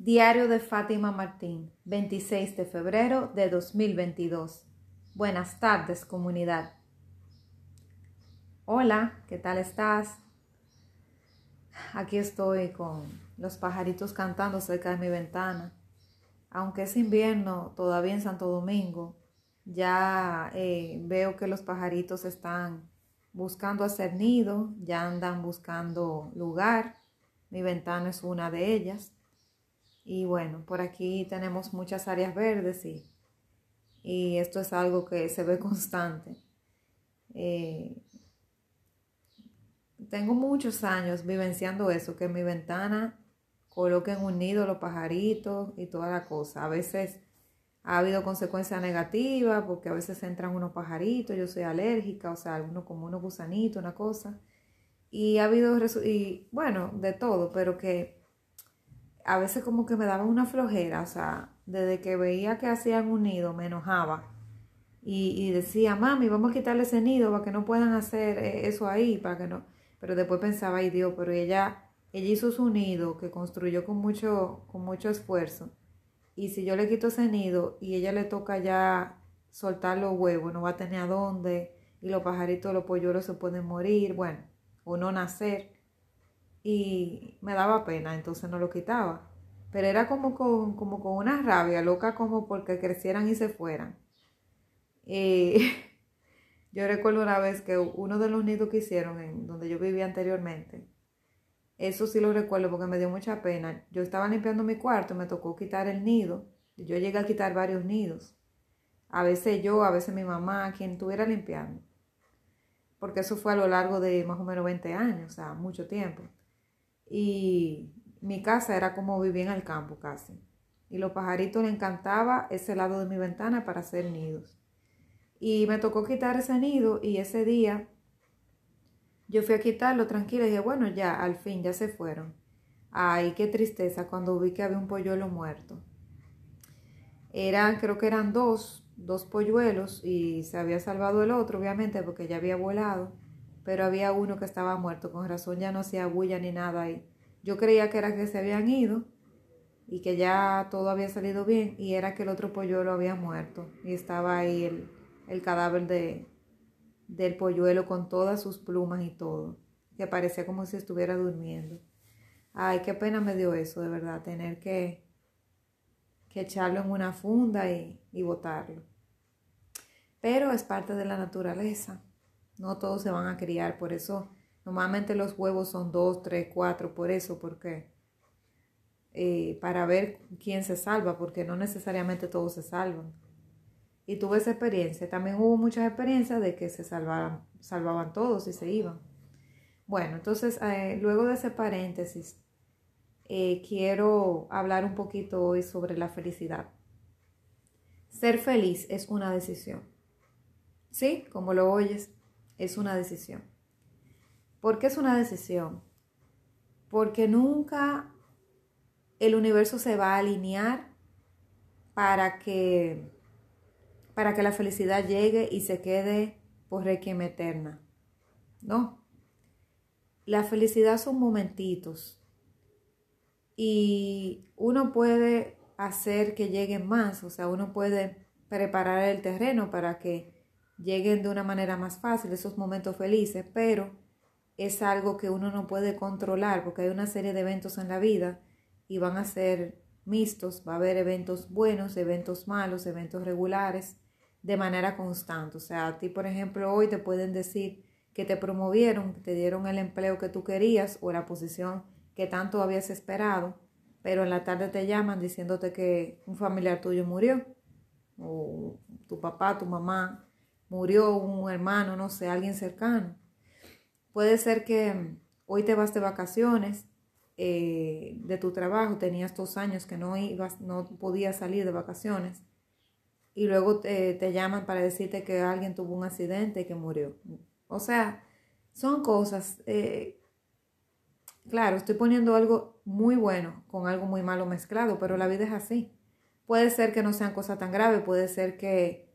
Diario de Fátima Martín, 26 de febrero de 2022. Buenas tardes, comunidad. Hola, ¿qué tal estás? Aquí estoy con los pajaritos cantando cerca de mi ventana. Aunque es invierno todavía en Santo Domingo, ya eh, veo que los pajaritos están buscando hacer nido, ya andan buscando lugar. Mi ventana es una de ellas. Y bueno, por aquí tenemos muchas áreas verdes y, y esto es algo que se ve constante. Eh, tengo muchos años vivenciando eso, que en mi ventana coloquen un nido los pajaritos y toda la cosa. A veces ha habido consecuencias negativas porque a veces entran unos pajaritos, yo soy alérgica, o sea, algunos como unos gusanitos, una cosa. Y ha habido, y bueno, de todo, pero que a veces como que me daba una flojera, o sea, desde que veía que hacían un nido me enojaba. Y, decía, mami, vamos a quitarle ese nido para que no puedan hacer eh, eso ahí, para que no, pero después pensaba, ay Dios, pero ella, ella hizo su nido que construyó con mucho, con mucho esfuerzo. Y si yo le quito ese nido y ella le toca ya soltar los huevos, no va a tener a dónde y los pajaritos, los polluelos se pueden morir, bueno, o no nacer y me daba pena, entonces no lo quitaba. Pero era como con, como con una rabia, loca como porque crecieran y se fueran. Y yo recuerdo una vez que uno de los nidos que hicieron en donde yo vivía anteriormente, eso sí lo recuerdo porque me dio mucha pena. Yo estaba limpiando mi cuarto me tocó quitar el nido. Yo llegué a quitar varios nidos. A veces yo, a veces mi mamá, quien estuviera limpiando. Porque eso fue a lo largo de más o menos 20 años, o sea, mucho tiempo y mi casa era como vivía en el campo casi. Y los pajaritos le encantaba ese lado de mi ventana para hacer nidos. Y me tocó quitar ese nido y ese día yo fui a quitarlo tranquila y dije, bueno, ya, al fin, ya se fueron. Ay, qué tristeza cuando vi que había un polluelo muerto. Eran, creo que eran dos, dos polluelos y se había salvado el otro, obviamente, porque ya había volado pero había uno que estaba muerto, con razón ya no hacía bulla ni nada ahí. Yo creía que era que se habían ido y que ya todo había salido bien y era que el otro polluelo había muerto y estaba ahí el, el cadáver de, del polluelo con todas sus plumas y todo, que parecía como si estuviera durmiendo. Ay, qué pena me dio eso, de verdad, tener que, que echarlo en una funda y, y botarlo. Pero es parte de la naturaleza. No todos se van a criar, por eso normalmente los huevos son dos, tres, cuatro, por eso, porque eh, para ver quién se salva, porque no necesariamente todos se salvan. Y tuve esa experiencia. También hubo muchas experiencias de que se salvaban, salvaban todos y se iban. Bueno, entonces eh, luego de ese paréntesis, eh, quiero hablar un poquito hoy sobre la felicidad. Ser feliz es una decisión. ¿Sí? Como lo oyes es una decisión. ¿Por qué es una decisión? Porque nunca el universo se va a alinear para que, para que la felicidad llegue y se quede por requiem eterna. No. La felicidad son momentitos y uno puede hacer que lleguen más, o sea, uno puede preparar el terreno para que lleguen de una manera más fácil esos momentos felices, pero es algo que uno no puede controlar porque hay una serie de eventos en la vida y van a ser mixtos, va a haber eventos buenos, eventos malos, eventos regulares, de manera constante. O sea, a ti, por ejemplo, hoy te pueden decir que te promovieron, que te dieron el empleo que tú querías o la posición que tanto habías esperado, pero en la tarde te llaman diciéndote que un familiar tuyo murió, o tu papá, tu mamá, murió un hermano, no sé, alguien cercano. Puede ser que hoy te vas de vacaciones eh, de tu trabajo, tenías dos años que no ibas, no podías salir de vacaciones y luego te, llaman para decirte que alguien tuvo un accidente y que murió. O sea, son cosas, eh, claro, estoy poniendo algo muy bueno con algo muy malo mezclado, pero la vida es así. Puede ser que no sean cosas tan graves, puede ser que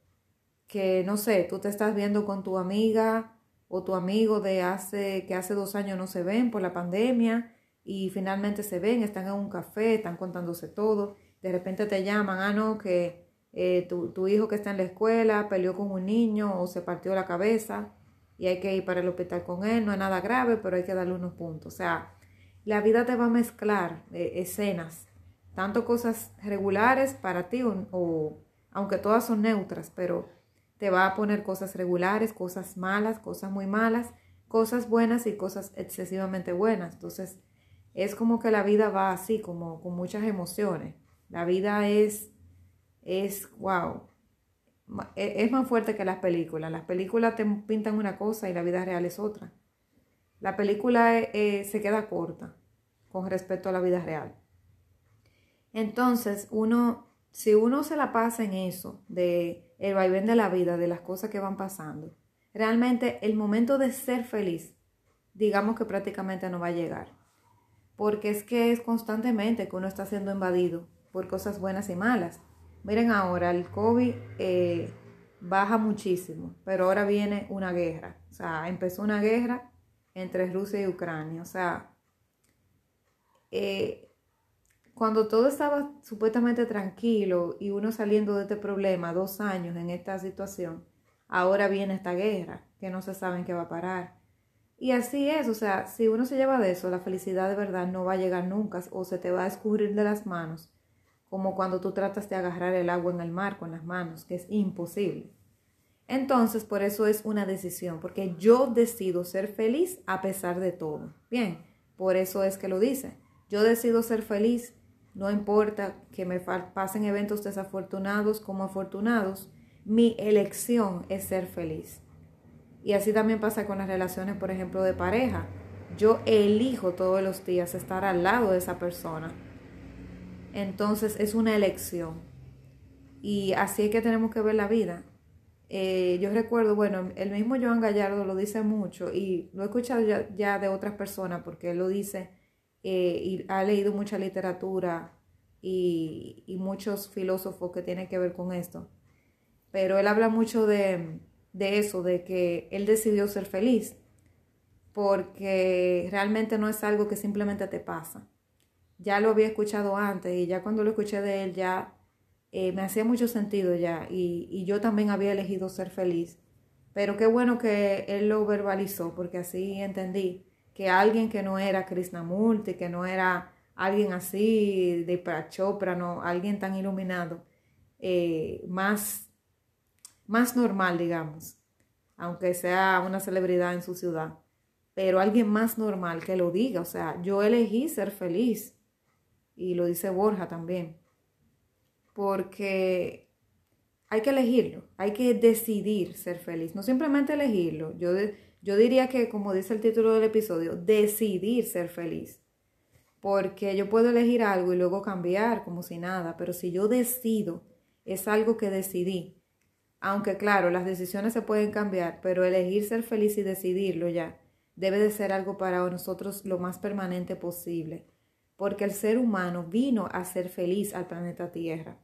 que no sé, tú te estás viendo con tu amiga o tu amigo de hace que hace dos años no se ven por la pandemia y finalmente se ven, están en un café, están contándose todo, de repente te llaman, ah, no, que eh, tu, tu, hijo que está en la escuela peleó con un niño o se partió la cabeza y hay que ir para el hospital con él, no es nada grave, pero hay que darle unos puntos. O sea, la vida te va a mezclar eh, escenas, tanto cosas regulares para ti o, aunque todas son neutras, pero te va a poner cosas regulares, cosas malas, cosas muy malas, cosas buenas y cosas excesivamente buenas. Entonces, es como que la vida va así, como con muchas emociones. La vida es, es, wow, e, es más fuerte que las películas. Las películas te pintan una cosa y la vida real es otra. La película eh, eh, se queda corta con respecto a la vida real. Entonces, uno, si uno se la pasa en eso, de el vaivén de la vida, de las cosas que van pasando, realmente el momento de ser feliz, digamos que prácticamente no va a llegar. Porque es que es constantemente que uno está siendo invadido por cosas buenas y malas. Miren ahora, el COVID eh, baja muchísimo, pero ahora viene una guerra. O sea, empezó una guerra entre Rusia y Ucrania. O sea, eh, cuando todo estaba supuestamente tranquilo y uno saliendo de este problema, dos años en esta situación, ahora viene esta guerra que no se sabe en qué va a parar. Y así es, o sea, si uno se lleva de eso, la felicidad de verdad no va a llegar nunca o se te va a escurrir de las manos, como cuando tú tratas de agarrar el agua en el mar con las manos, que es imposible. Entonces, por eso es una decisión, porque yo decido ser feliz a pesar de todo. Bien, por eso es que lo dice. Yo decido ser feliz, no importa que me pasen eventos desafortunados como afortunados, mi elección es ser feliz. Y así también pasa con las relaciones, por ejemplo, de pareja. Yo elijo todos los días estar al lado de esa persona. Entonces es una elección. Y así es que tenemos que ver la vida. Eh, yo recuerdo, bueno, el mismo Joan Gallardo lo dice mucho y lo he escuchado ya, de otras personas porque él lo dice eh, y ha leído mucha literatura y, y, muchos filósofos que tienen que ver con esto. Pero él habla mucho de, de eso, de que él decidió ser feliz porque realmente no es algo que simplemente te pasa. Ya lo había escuchado antes y ya cuando lo escuché de él ya eh, me hacía mucho sentido ya y, yo también había elegido ser feliz. Pero qué bueno que él lo verbalizó porque así entendí que alguien que no era Krishnamurti, que no era alguien así de Prachopra, no, alguien tan iluminado, eh, más, más normal, digamos, aunque sea una celebridad en su ciudad, pero alguien más normal que lo diga, o sea, yo elegí ser feliz y lo dice Borja también porque hay que elegirlo, hay que decidir ser feliz, no simplemente elegirlo. Yo, yo diría que, como dice el título del episodio, decidir ser feliz. Porque yo puedo elegir algo y luego cambiar como si nada, pero si yo decido, es algo que decidí. Aunque claro, las decisiones se pueden cambiar, pero elegir ser feliz y decidirlo ya debe de ser algo para nosotros lo más permanente posible porque el ser humano vino a ser feliz al planeta Tierra.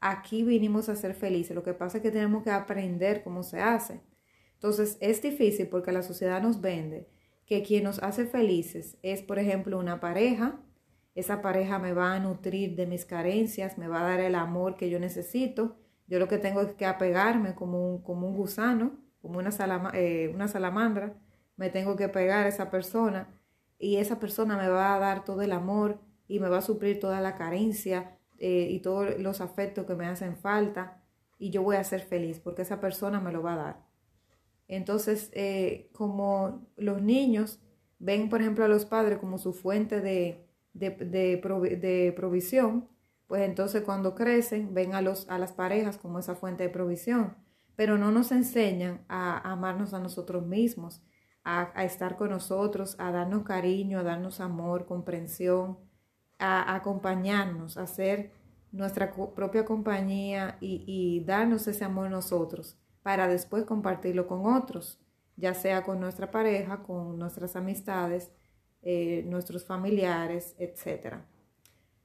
Aquí vinimos a ser felices, lo que pasa es que tenemos que aprender cómo se hace. Entonces es difícil porque la sociedad nos vende que quien nos hace felices es, por ejemplo, una pareja. Esa pareja me va a nutrir de mis carencias, me va a dar el amor que yo necesito. Yo lo que tengo es que apegarme como un, como un gusano, como una, eh, una salamandra. Me tengo que pegar a esa persona y esa persona me va a dar todo el amor y me va a suplir toda la carencia eh, y todos los afectos que me hacen falta y yo voy a ser feliz porque esa persona me lo va a dar. Entonces, eh, como los niños ven, por ejemplo, a los padres como su fuente de, de, provisión, pues entonces cuando crecen ven a, los, a las parejas como esa fuente de provisión, pero no nos enseñan a amarnos a nosotros mismos, a, estar con nosotros, a darnos cariño, a darnos amor, comprensión, a, acompañarnos, a ser nuestra propia compañía y, darnos ese amor nosotros para después compartirlo con otros, ya sea con nuestra pareja, con nuestras amistades, eh, nuestros familiares, etc.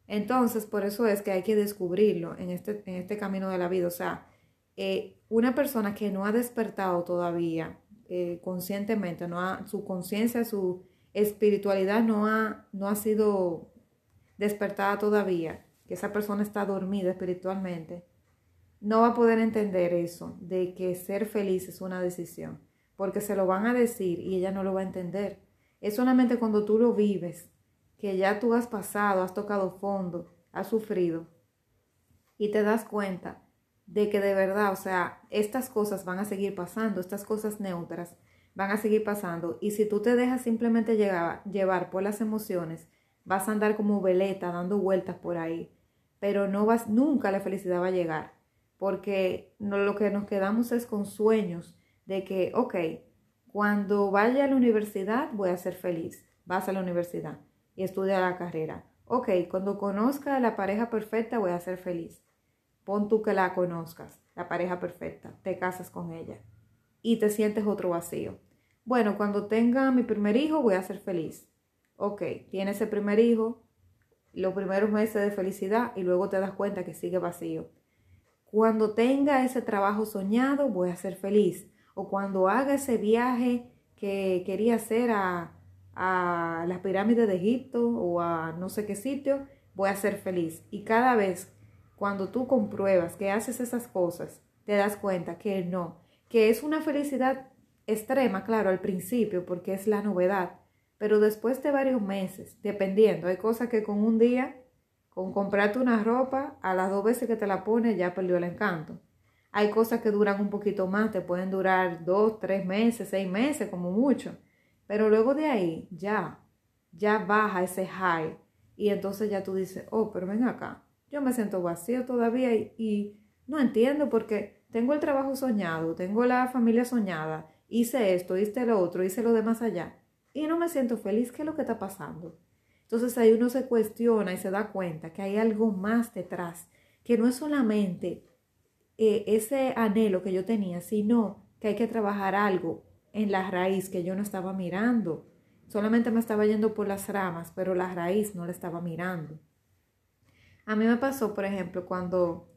Entonces, por eso es que hay que descubrirlo en este, en este camino de la vida. O sea, eh, una persona que no ha despertado todavía eh, conscientemente, ¿no? su conciencia, su espiritualidad no ha, no ha sido despertada todavía, que esa persona está dormida espiritualmente, no va a poder entender eso, de que ser feliz es una decisión, porque se lo van a decir y ella no lo va a entender. Es solamente cuando tú lo vives, que ya tú has pasado, has tocado fondo, has sufrido, y te das cuenta de que de verdad, o sea, estas cosas van a seguir pasando, estas cosas neutras van a seguir pasando, y si tú te dejas simplemente llevar por las emociones, vas a andar como veleta dando vueltas por ahí, pero no vas, nunca la felicidad va a llegar porque lo que nos quedamos es con sueños de que, ok, cuando vaya a la universidad voy a ser feliz, vas a la universidad y estudia la carrera. Ok, cuando conozca a la pareja perfecta voy a ser feliz. Pon tú que la conozcas, la pareja perfecta, te casas con ella y te sientes otro vacío. Bueno, cuando tenga mi primer hijo voy a ser feliz. Ok, tiene ese primer hijo, los primeros meses de felicidad y luego te das cuenta que sigue vacío. Cuando tenga ese trabajo soñado, voy a ser feliz. O cuando haga ese viaje que quería hacer a, a las pirámides de Egipto o a no sé qué sitio, voy a ser feliz. Y cada vez cuando tú compruebas que haces esas cosas, te das cuenta que no, que es una felicidad extrema, claro, al principio, porque es la novedad, pero después de varios meses, dependiendo, hay cosas que con un día con comprarte una ropa, a las dos veces que te la pones ya perdió el encanto. Hay cosas que duran un poquito más, te pueden durar dos, tres meses, seis meses como mucho. Pero luego de ahí ya, ya baja ese high. Y entonces ya tú dices, oh, pero ven acá, yo me siento vacío todavía y, y no entiendo porque tengo el trabajo soñado, tengo la familia soñada, hice esto, hice lo otro, hice lo de más allá. Y no me siento feliz. ¿Qué es lo que está pasando? Entonces ahí uno se cuestiona y se da cuenta que hay algo más detrás, que no es solamente eh, ese anhelo que yo tenía, sino que hay que trabajar algo en la raíz que yo no estaba mirando. Solamente me estaba yendo por las ramas, pero la raíz no la estaba mirando. A mí me pasó, por ejemplo, cuando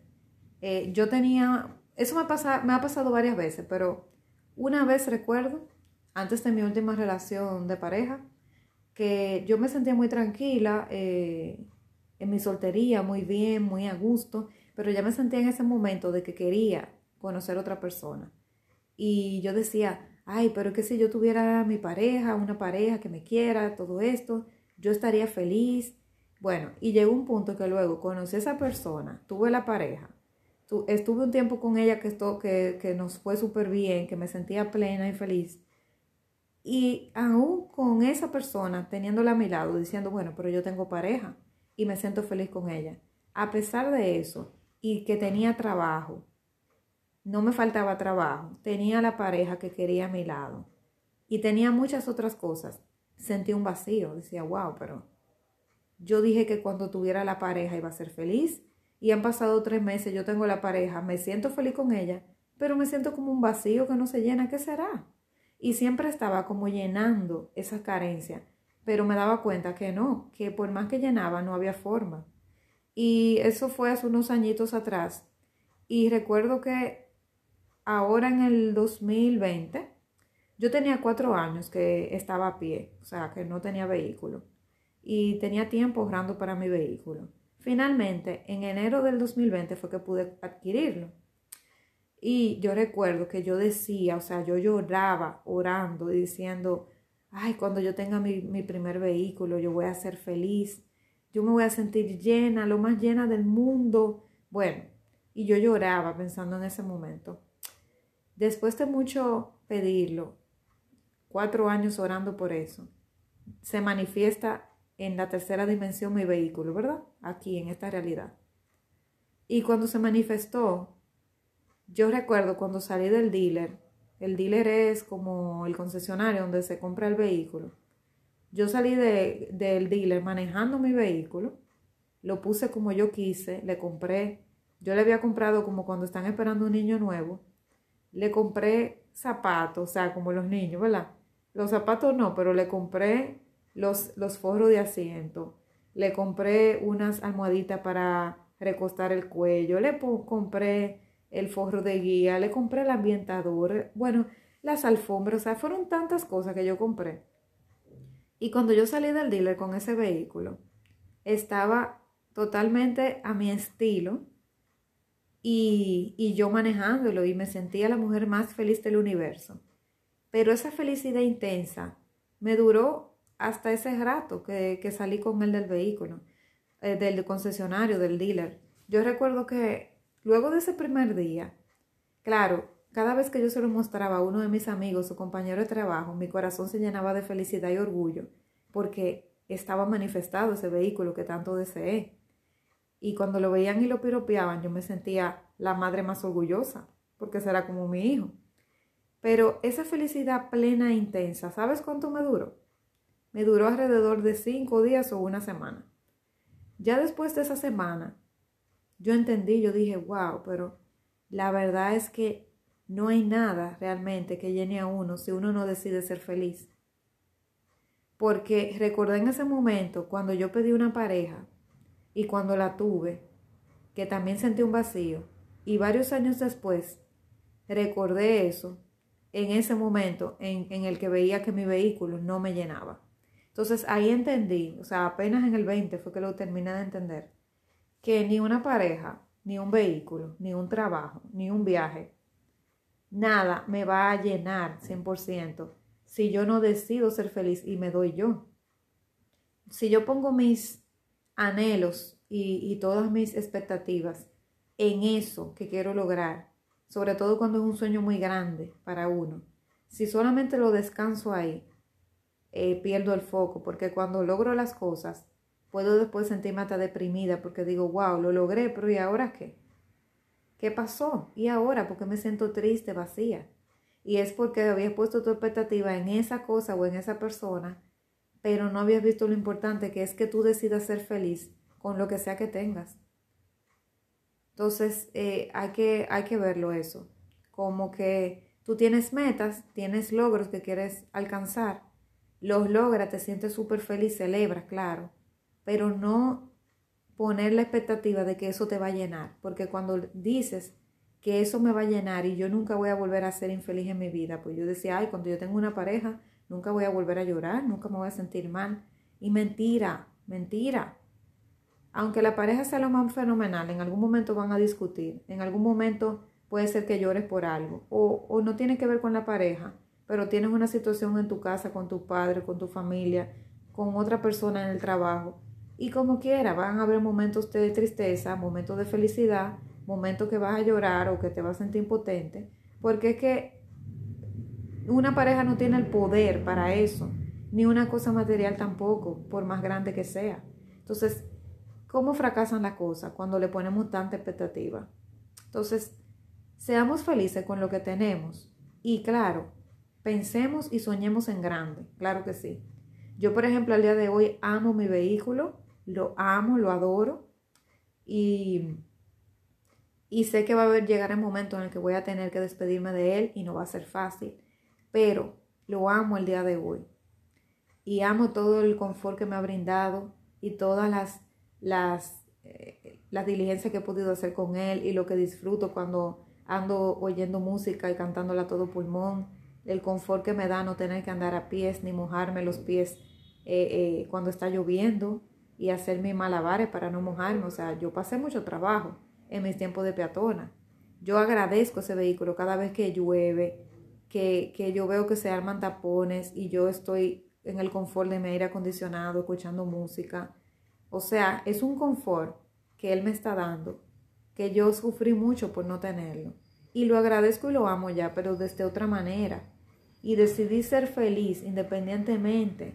eh, yo tenía, eso me, me ha pasado varias veces, pero una vez recuerdo, antes de mi última relación de pareja, que yo me sentía muy tranquila eh, en mi soltería, muy bien, muy a gusto, pero ya me sentía en ese momento de que quería conocer a otra persona. Y yo decía, ay, pero que si yo tuviera mi pareja, una pareja que me quiera, todo esto, yo estaría feliz. Bueno, y llegó un punto que luego conocí a esa persona, tuve la pareja, estuve un tiempo con ella que, que nos fue súper bien, que me sentía plena y feliz. Y aún con esa persona teniéndola a mi lado, diciendo, bueno, pero yo tengo pareja y me siento feliz con ella. A pesar de eso, y que tenía trabajo, no me faltaba trabajo, tenía la pareja que quería a mi lado y tenía muchas otras cosas, sentí un vacío. Decía, wow, pero yo dije que cuando tuviera la pareja iba a ser feliz y han pasado tres meses, yo tengo la pareja, me siento feliz con ella, pero me siento como un vacío que no se llena. ¿Qué será? Y siempre estaba como llenando esa carencia, pero me daba cuenta que no, que por más que llenaba no había forma. Y eso fue hace unos añitos atrás. Y recuerdo que ahora en el 2020, yo tenía cuatro años que estaba a pie, o sea, que no tenía vehículo. Y tenía tiempo ahorrando para mi vehículo. Finalmente, en enero del 2020 fue que pude adquirirlo. Y yo recuerdo que yo decía, o sea, yo lloraba orando y diciendo, ay, cuando yo tenga mi, mi, primer vehículo, yo voy a ser feliz, yo me voy a sentir llena, lo más llena del mundo. Bueno, y yo lloraba pensando en ese momento. Después de mucho pedirlo, cuatro años orando por eso, se manifiesta en la tercera dimensión mi vehículo, ¿verdad? Aquí, en esta realidad. Y cuando se manifestó, yo recuerdo cuando salí del dealer, el dealer es como el concesionario donde se compra el vehículo. Yo salí de, del dealer manejando mi vehículo, lo puse como yo quise, le compré, yo le había comprado como cuando están esperando un niño nuevo, le compré zapatos, o sea, como los niños, ¿verdad? Los zapatos no, pero le compré los, los forros de asiento, le compré unas almohaditas para recostar el cuello, le compré el forro de guía, le compré el ambientador, bueno, las alfombras, o sea, fueron tantas cosas que yo compré. Y cuando yo salí del dealer con ese vehículo, estaba totalmente a mi estilo y, y yo manejándolo y me sentía la mujer más feliz del universo. Pero esa felicidad intensa me duró hasta ese rato que, que salí con él del vehículo, eh, del concesionario, del dealer. Yo recuerdo que luego de ese primer día, claro, cada vez que yo se lo mostraba a uno de mis amigos o compañero de trabajo, mi corazón se llenaba de felicidad y orgullo porque estaba manifestado ese vehículo que tanto deseé. Y cuando lo veían y lo piropeaban, yo me sentía la madre más orgullosa, porque será como mi hijo. Pero esa felicidad plena e intensa, ¿sabes cuánto me duró? Me duró alrededor de cinco días o una semana. Ya después de esa semana, yo entendí, yo dije, wow, pero la verdad es que no hay nada realmente que llene a uno si uno no decide ser feliz. Porque recordé en ese momento cuando yo pedí una pareja y cuando la tuve, que también sentí un vacío. Y varios años después recordé eso en ese momento en, en, el que veía que mi vehículo no me llenaba. Entonces ahí entendí, o sea, apenas en el 20 fue que lo terminé de entender, que ni una pareja, ni un vehículo, ni un trabajo, ni un viaje, nada me va a llenar 100% si yo no decido ser feliz y me doy yo. Si yo pongo mis anhelos y, y todas mis expectativas en eso que quiero lograr, sobre todo cuando es un sueño muy grande para uno, si solamente lo descanso ahí, eh, pierdo el foco, porque cuando logro las cosas, puedo después sentirme hasta deprimida porque digo, wow, lo logré, pero ¿y ahora qué? ¿Qué pasó? ¿Y ahora? Porque me siento triste, vacía. Y es porque habías puesto tu expectativa en esa cosa o en esa persona, pero no habías visto lo importante que es que tú decidas ser feliz con lo que sea que tengas. Entonces, eh, hay, que, hay que verlo eso. Como que tú tienes metas, tienes logros que quieres alcanzar, los logras, te sientes súper feliz, celebras, claro, pero no poner la expectativa de que eso te va a llenar, porque cuando dices que eso me va a llenar y yo nunca voy a volver a ser infeliz en mi vida, pues yo decía, ay, cuando yo tengo una pareja, nunca voy a volver a llorar, nunca me voy a sentir mal. Y mentira, mentira. Aunque la pareja sea lo más fenomenal, en algún momento van a discutir, en algún momento puede ser que llores por algo, o, o no tiene que ver con la pareja, pero tienes una situación en tu casa, con tu padre, con tu familia, con otra persona en el trabajo, y como quiera, van a haber momentos de tristeza, momentos de felicidad, momentos que vas a llorar o que te vas a sentir impotente, porque es que una pareja no tiene el poder para eso, ni una cosa material tampoco, por más grande que sea. Entonces, ¿cómo fracasan las cosas cuando le ponemos tanta expectativa? Entonces, seamos felices con lo que tenemos y claro, pensemos y soñemos en grande, claro que sí. Yo, por ejemplo, al día de hoy amo mi vehículo, lo amo, lo adoro y, y sé que va a llegar el momento en el que voy a tener que despedirme de él y no va a ser fácil, pero lo amo el día de hoy y amo todo el confort que me ha brindado y todas las, las, eh, las diligencias que he podido hacer con él y lo que disfruto cuando ando oyendo música y cantándola a todo pulmón, el confort que me da no tener que andar a pies ni mojarme los pies eh, eh, cuando está lloviendo, y hacer mis malabares para no mojarme. O sea, yo pasé mucho trabajo en mis tiempos de peatona. Yo agradezco ese vehículo cada vez que llueve, que, que yo veo que se arman tapones y yo estoy en el confort de mi aire acondicionado, escuchando música. O sea, es un confort que Él me está dando, que yo sufrí mucho por no tenerlo. Y lo agradezco y lo amo ya, pero desde otra manera. Y decidí ser feliz independientemente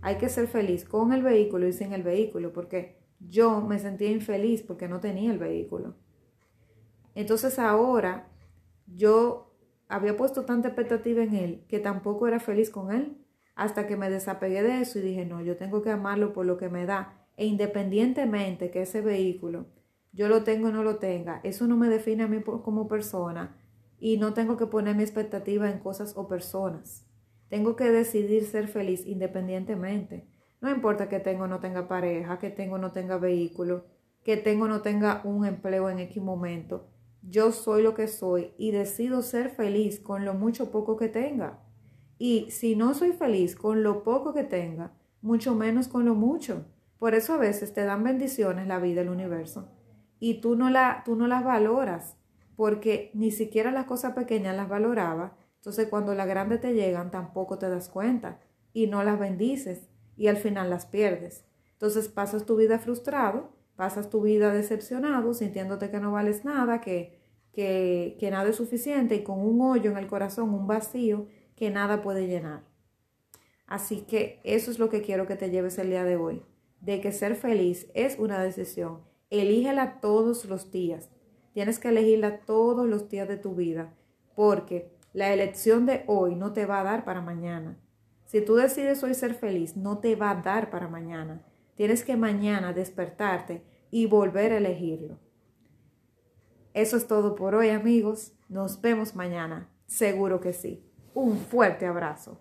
hay que ser feliz con el vehículo y sin el vehículo, porque yo me sentía infeliz porque no tenía el vehículo. Entonces ahora yo había puesto tanta expectativa en él que tampoco era feliz con él, hasta que me desapegué de eso y dije, no, yo tengo que amarlo por lo que me da, e independientemente que ese vehículo yo lo tengo o no lo tenga, eso no me define a mí como persona y no tengo que poner mi expectativa en cosas o personas. Tengo que decidir ser feliz independientemente. No importa que tenga o no tenga pareja, que tenga o no tenga vehículo, que tenga o no tenga un empleo en X momento. Yo soy lo que soy y decido ser feliz con lo mucho poco que tenga. Y si no soy feliz con lo poco que tenga, mucho menos con lo mucho. Por eso a veces te dan bendiciones la vida, el universo, y tú no, la, tú no las valoras, porque ni siquiera las cosas pequeñas las valoraba. Entonces cuando las grandes te llegan tampoco te das cuenta y no las bendices y al final las pierdes. Entonces pasas tu vida frustrado, pasas tu vida decepcionado, sintiéndote que no vales nada, que, que, que nada es suficiente y con un hoyo en el corazón, un vacío que nada puede llenar. Así que eso es lo que quiero que te lleves el día de hoy, de que ser feliz es una decisión. Elígela todos los días. Tienes que elegirla todos los días de tu vida, porque la elección de hoy no te va a dar para mañana. Si tú decides hoy ser feliz, no te va a dar para mañana. Tienes que mañana despertarte y volver a elegirlo. Eso es todo por hoy amigos. Nos vemos mañana. Seguro que sí. Un fuerte abrazo.